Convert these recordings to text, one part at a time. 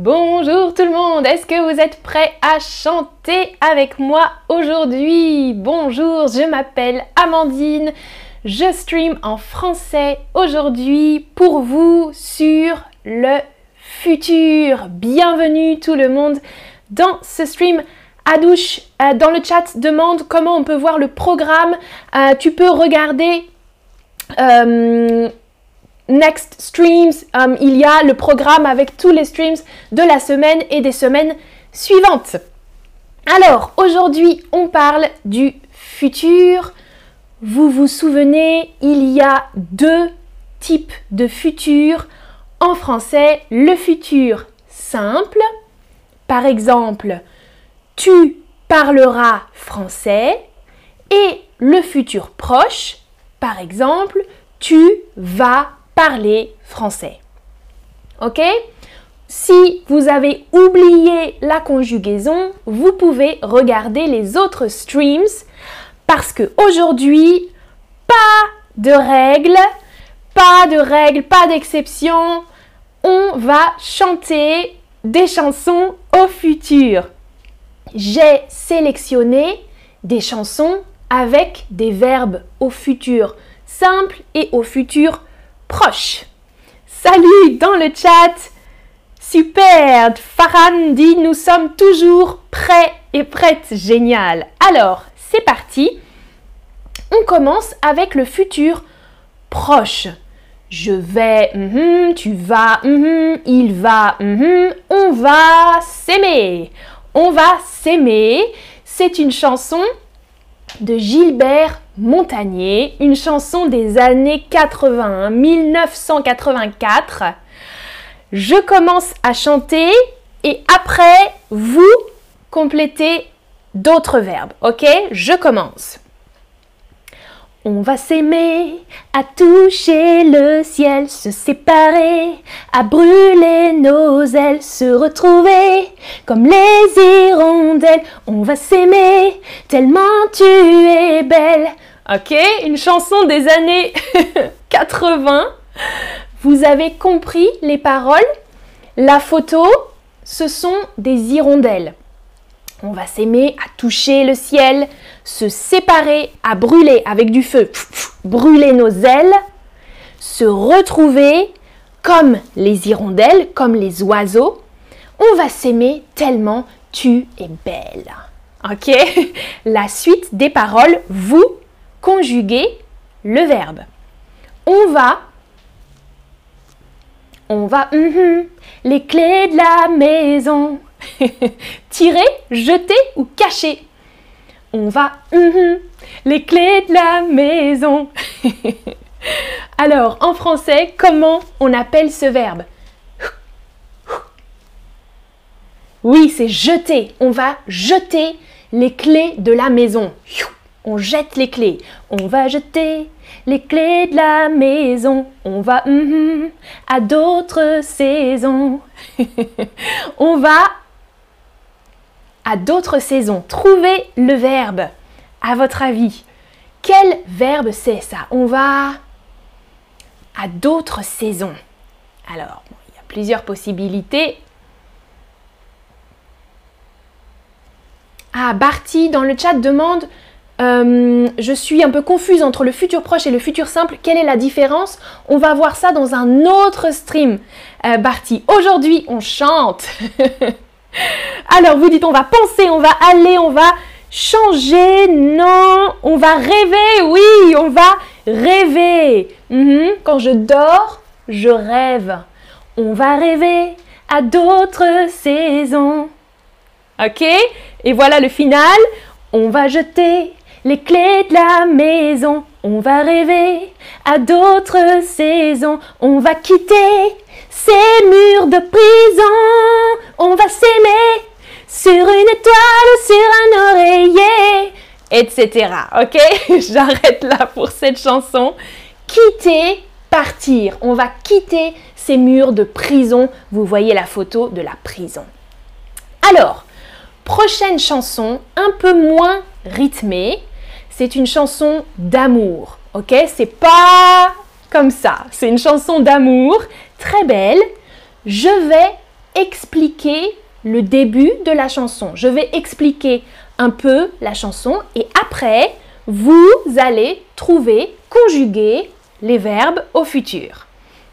Bonjour tout le monde, est-ce que vous êtes prêts à chanter avec moi aujourd'hui? Bonjour, je m'appelle Amandine, je stream en français aujourd'hui pour vous sur le futur. Bienvenue tout le monde dans ce stream. Adouche euh, dans le chat demande comment on peut voir le programme. Euh, tu peux regarder euh, Next Streams, um, il y a le programme avec tous les streams de la semaine et des semaines suivantes. Alors, aujourd'hui, on parle du futur. Vous vous souvenez, il y a deux types de futur en français. Le futur simple, par exemple, tu parleras français, et le futur proche, par exemple, tu vas parler français. Ok? Si vous avez oublié la conjugaison, vous pouvez regarder les autres streams parce que aujourd'hui, pas de règles, pas de règles, pas d'exception. On va chanter des chansons au futur. J'ai sélectionné des chansons avec des verbes au futur simple et au futur proche. Salut dans le chat. Super. Farhan dit nous sommes toujours prêts et prêtes. Génial. Alors, c'est parti. On commence avec le futur proche. Je vais, mhm, tu vas, mhm, il va, mhm, on va s'aimer. On va s'aimer. C'est une chanson de Gilbert Montagnier, une chanson des années 80, 1984. Je commence à chanter et après, vous complétez d'autres verbes. Ok? Je commence. On va s'aimer, à toucher le ciel, se séparer, à brûler nos ailes, se retrouver comme les hirondelles. On va s'aimer, tellement tu es belle. Ok, une chanson des années 80. Vous avez compris les paroles? La photo, ce sont des hirondelles. On va s'aimer à toucher le ciel, se séparer à brûler avec du feu, brûler nos ailes, se retrouver comme les hirondelles, comme les oiseaux. On va s'aimer tellement tu es belle. Ok? La suite des paroles, vous conjuguer le verbe. On va, on va, mhm, les clés de la maison. Tirer, jeter ou cacher. On va, mhm, les clés de la maison. Alors, en français, comment on appelle ce verbe? Oui, c'est jeter. On va jeter les clés de la maison on jette les clés. On va jeter les clés de la maison. On va mm-hmm, à d'autres saisons. on va à d'autres saisons. Trouvez le verbe. À votre avis, quel verbe c'est ça? On va à d'autres saisons. Alors, il y a plusieurs possibilités. Ah, Barty dans le chat demande euh, je suis un peu confuse entre le futur proche et le futur simple. Quelle est la différence? On va voir ça dans un autre stream. Euh, Barty, aujourd'hui on chante. Alors vous dites on va penser, on va aller, on va changer. Non, on va rêver. Oui, on va rêver. Mhm. Quand je dors, je rêve. On va rêver à d'autres saisons. Ok? Et voilà le final. On va jeter les clés de la maison. On va rêver à d'autres saisons. On va quitter ces murs de prison. On va s'aimer sur une étoile sur un oreiller, etc. Ok? J'arrête là pour cette chanson. Quitter, partir. On va quitter ces murs de prison. Vous voyez la photo de la prison. Alors, prochaine chanson, un peu moins rythmée c'est une chanson d'amour. Ok? C'est pas comme ça. C'est une chanson d'amour très belle. Je vais expliquer le début de la chanson. Je vais expliquer un peu la chanson et après, vous allez trouver, conjuguer les verbes au futur.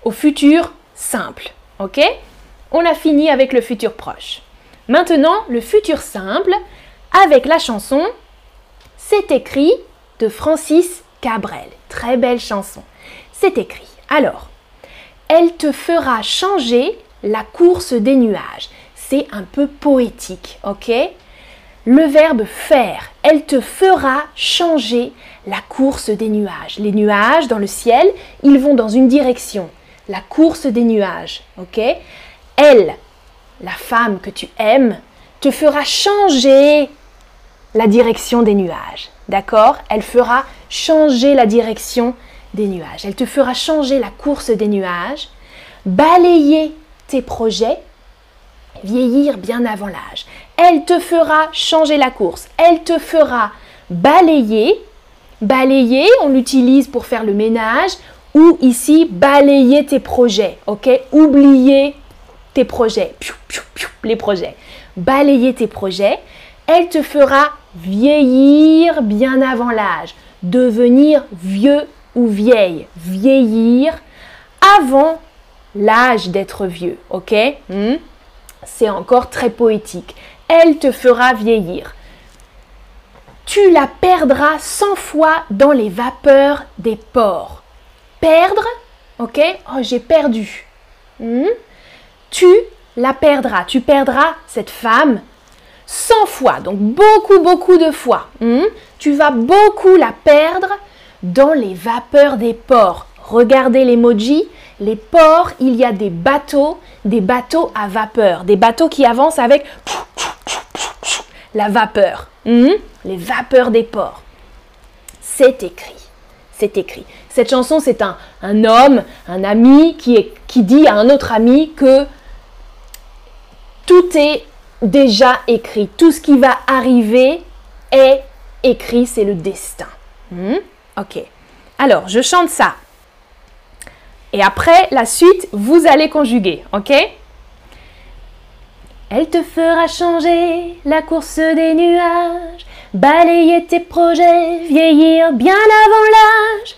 Au futur simple. OK? On a fini avec le futur proche. Maintenant, le futur simple avec la chanson C'est écrit de Francis Cabrel. Très belle chanson. C'est écrit. Alors, elle te fera changer la course des nuages. C'est un peu poétique, ok? Le verbe faire, elle te fera changer la course des nuages. Les nuages dans le ciel, ils vont dans une direction. La course des nuages, ok? Elle, la femme que tu aimes, te fera changer la direction des nuages. D'accord? Elle fera changer la direction des nuages. Elle te fera changer la course des nuages, balayer tes projets, vieillir bien avant l'âge. Elle te fera changer la course. Elle te fera balayer. Balayer, on l'utilise pour faire le ménage ou ici balayer tes projets. Ok? Oublier tes projets. les projets. Balayer tes projets. Elle te fera vieillir bien avant l'âge. Devenir vieux ou vieille. Vieillir avant l'âge d'être vieux, ok? Hmm? C'est encore très poétique. Elle te fera vieillir. Tu la perdras cent fois dans les vapeurs des ports. Perdre, ok? Oh, j'ai perdu. Hmm? Tu la perdras. Tu perdras cette femme cent fois, donc beaucoup, beaucoup de fois. Hmm? Tu vas beaucoup la perdre dans les vapeurs des ports. Regardez l'emoji, les ports, il y a des bateaux, des bateaux à vapeur, des bateaux qui avancent avec la vapeur, hmm? les vapeurs des ports. C'est écrit, c'est écrit. Cette chanson, c'est un, un, homme, un ami qui, est, qui dit à un autre ami que tout est déjà écrit, tout ce qui va arriver est écrit, c'est le destin. Hmm? Ok. Alors, je chante ça. Et après, la suite, vous allez conjuguer, ok? Elle te fera changer la course des nuages, balayer tes projets, vieillir bien avant l'âge.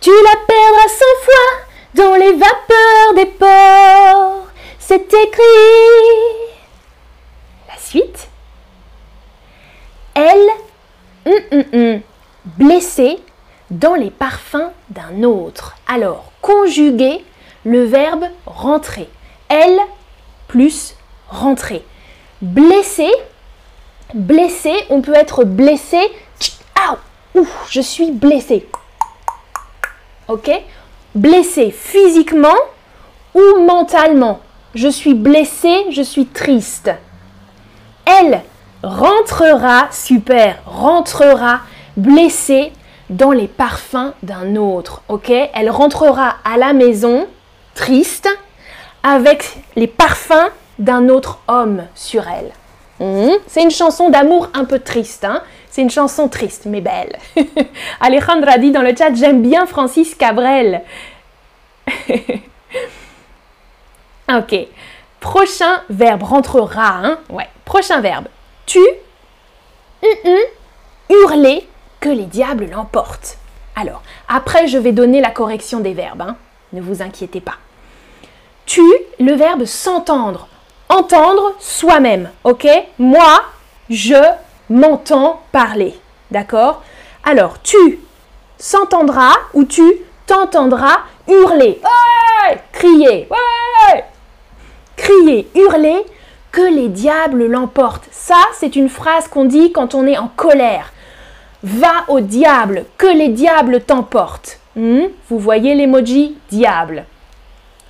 Tu la perdras cent fois dans les vapeurs des ports. C'est écrit. La suite. Elle, hum, hum, hum, blessée, dans les parfums d'un autre. Alors, conjuguer le verbe rentrer. Elle plus rentrer. Blessé, blessé, on peut être blessé. Ouf, je suis blessé. Ok? Blessé physiquement ou mentalement. Je suis blessé, je suis triste. Elle rentrera, super, rentrera blessée dans les parfums d'un autre, ok? Elle rentrera à la maison triste avec les parfums d'un autre homme sur elle. Hmm? C'est une chanson d'amour un peu triste, hein? C'est une chanson triste mais belle. Alejandra dit dans le chat j'aime bien Francis Cabrel. ok. Prochain verbe rentrera, hein? Ouais. Prochain verbe. Tu, hurler, que les diables l'emportent. Alors, après, je vais donner la correction des verbes. Hein. Ne vous inquiétez pas. Tu, le verbe s'entendre. Entendre soi-même. Ok? Moi, je m'entends parler. D'accord? Alors, tu s'entendras ou tu t'entendras hurler. Crier. Ouais Crier, hurler, que les diables l'emportent. Ça, c'est une phrase qu'on dit quand on est en colère. Va au diable, que les diables t'emportent. Hmm? Vous voyez l'emoji diable.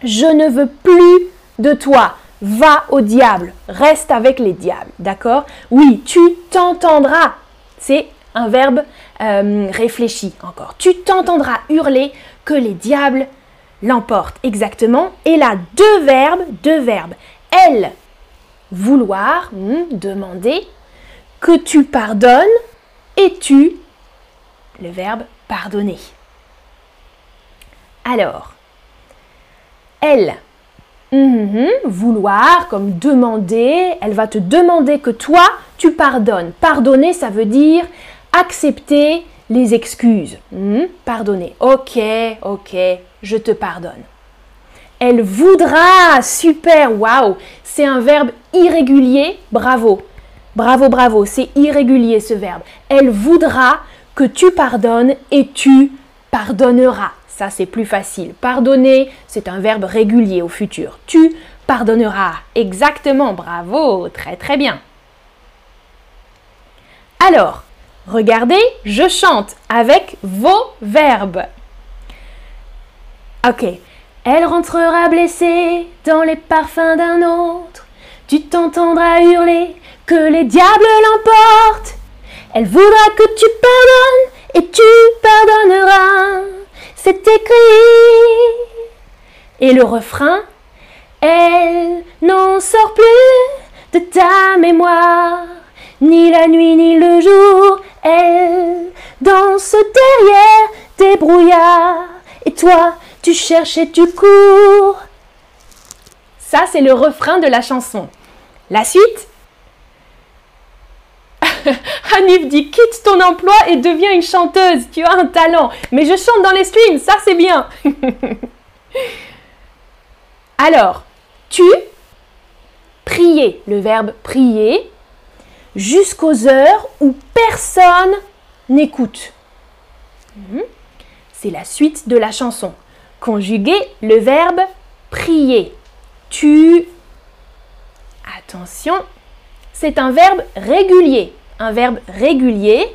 Je ne veux plus de toi. Va au diable. Reste avec les diables. D'accord? Oui, tu t'entendras. C'est un verbe euh, réfléchi encore. Tu t'entendras hurler que les diables l'emportent. Exactement. Et là, deux verbes, deux verbes. Elle, vouloir, hmm, demander, que tu pardonnes et tu le verbe pardonner. Alors, elle, Mhm, vouloir comme demander. Elle va te demander que toi, tu pardonnes. Pardonner, ça veut dire accepter les excuses. Mhm, pardonner. Ok, ok, je te pardonne. Elle voudra. Super, waouh. C'est un verbe irrégulier. Bravo. Bravo, bravo. C'est irrégulier ce verbe. Elle voudra que tu pardonnes et tu pardonneras. Ça, c'est plus facile. Pardonner, c'est un verbe régulier au futur. Tu pardonneras. Exactement. Bravo. Très, très bien. Alors, regardez, je chante avec vos verbes. Ok. Elle rentrera blessée dans les parfums d'un autre. Tu t'entendras hurler que les diables l'emportent. Elle voudra que tu pardonnes et tu pardonneras. C'est écrit. Et le refrain, elle n'en sort plus de ta mémoire, ni la nuit ni le jour, elle danse derrière tes brouillards. Et toi, tu cherches et tu cours. Ça, c'est le refrain de la chanson. La suite? Hanif dit quitte ton emploi et deviens une chanteuse. Tu as un talent. Mais je chante dans les streams, ça c'est bien. Alors, tu, prier, le verbe prier, jusqu'aux heures où personne n'écoute. Mhm. C'est la suite de la chanson conjuguer le verbe prier. Tu. Attention, c'est un verbe régulier. Un verbe régulier,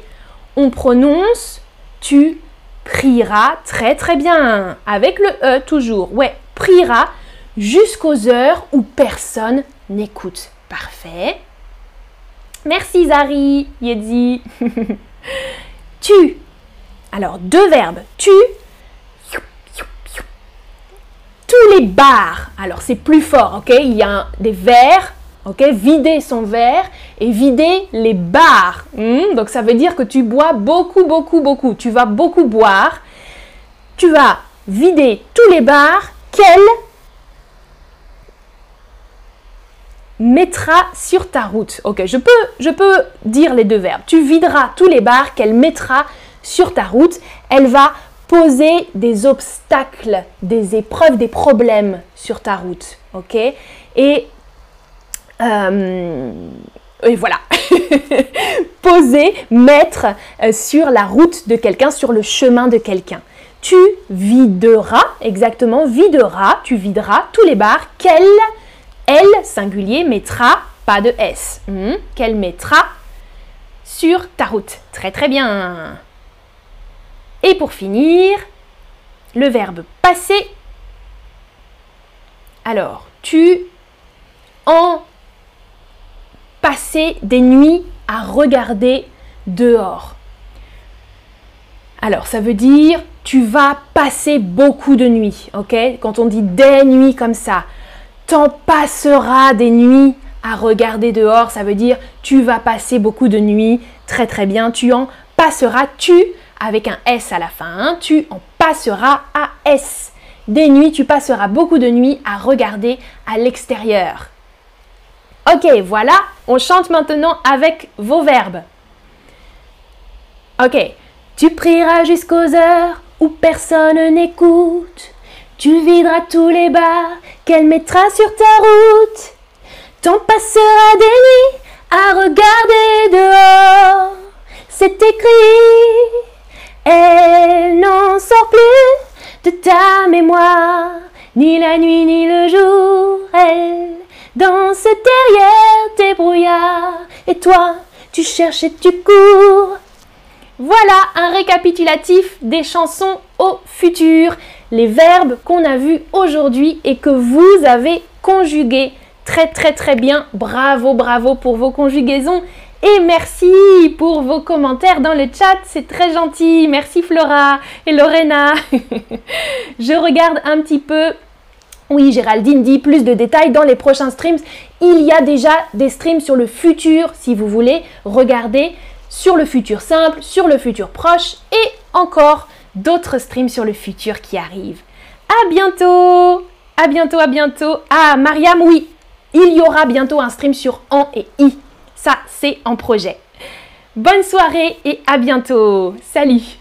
on prononce tu prieras très très bien. Avec le E toujours. Ouais, priera jusqu'aux heures où personne n'écoute. Parfait. Merci Zari, Yedzi. tu. Alors, deux verbes. Tu tous les bars. Alors c'est plus fort, ok? Il y a des verres, ok? Vider son verre et vider les bars. Hmm? Donc ça veut dire que tu bois beaucoup, beaucoup, beaucoup. Tu vas beaucoup boire. Tu vas vider tous les bars qu'elle mettra sur ta route? Ok, je peux, je peux dire les deux verbes. Tu videras tous les bars qu'elle mettra sur ta route. Elle va poser des obstacles, des épreuves, des problèmes sur ta route. Ok? Et, euh, voilà. poser, mettre euh, sur la route de quelqu'un, sur le chemin de quelqu'un. Tu videras, exactement, videras, tu videras tous les bars qu'elle, elle, singulier, mettra, pas de S, hmm, qu'elle mettra sur ta route. Très très bien. Et pour finir, le verbe passer. Alors, tu en passer des nuits à regarder dehors. Alors, ça veut dire tu vas passer beaucoup de nuits, ok? Quand on dit des nuits comme ça, t'en passeras des nuits à regarder dehors, ça veut dire tu vas passer beaucoup de nuits, très très bien, tu en passeras, tu avec un S à la fin. Hein. Tu en passeras à S. Des nuits, tu passeras beaucoup de nuits à regarder à l'extérieur. Ok, voilà, on chante maintenant avec vos verbes. Ok, tu prieras jusqu'aux heures où personne n'écoute. Tu videras tous les bars qu'elle mettra sur ta route. T'en passeras des nuits à regarder dehors. C'est écrit elle n'en sort plus de ta mémoire, ni la nuit ni le jour. Elle danse derrière tes brouillards, et toi, tu cherches et tu cours. Voilà un récapitulatif des chansons au futur, les verbes qu'on a vus aujourd'hui et que vous avez conjugués très très très bien. Bravo, bravo pour vos conjugaisons et merci pour vos commentaires dans le chat, c'est très gentil. Merci Flora et Lorena. Je regarde un petit peu. Oui, Géraldine dit plus de détails dans les prochains streams. Il y a déjà des streams sur le futur si vous voulez regarder sur le futur simple, sur le futur proche et encore d'autres streams sur le futur qui arrivent. À bientôt à bientôt, à bientôt. Ah, Mariam, oui, il y aura bientôt un stream sur en et i. Ça, c'est en projet. Bonne soirée et à bientôt. Salut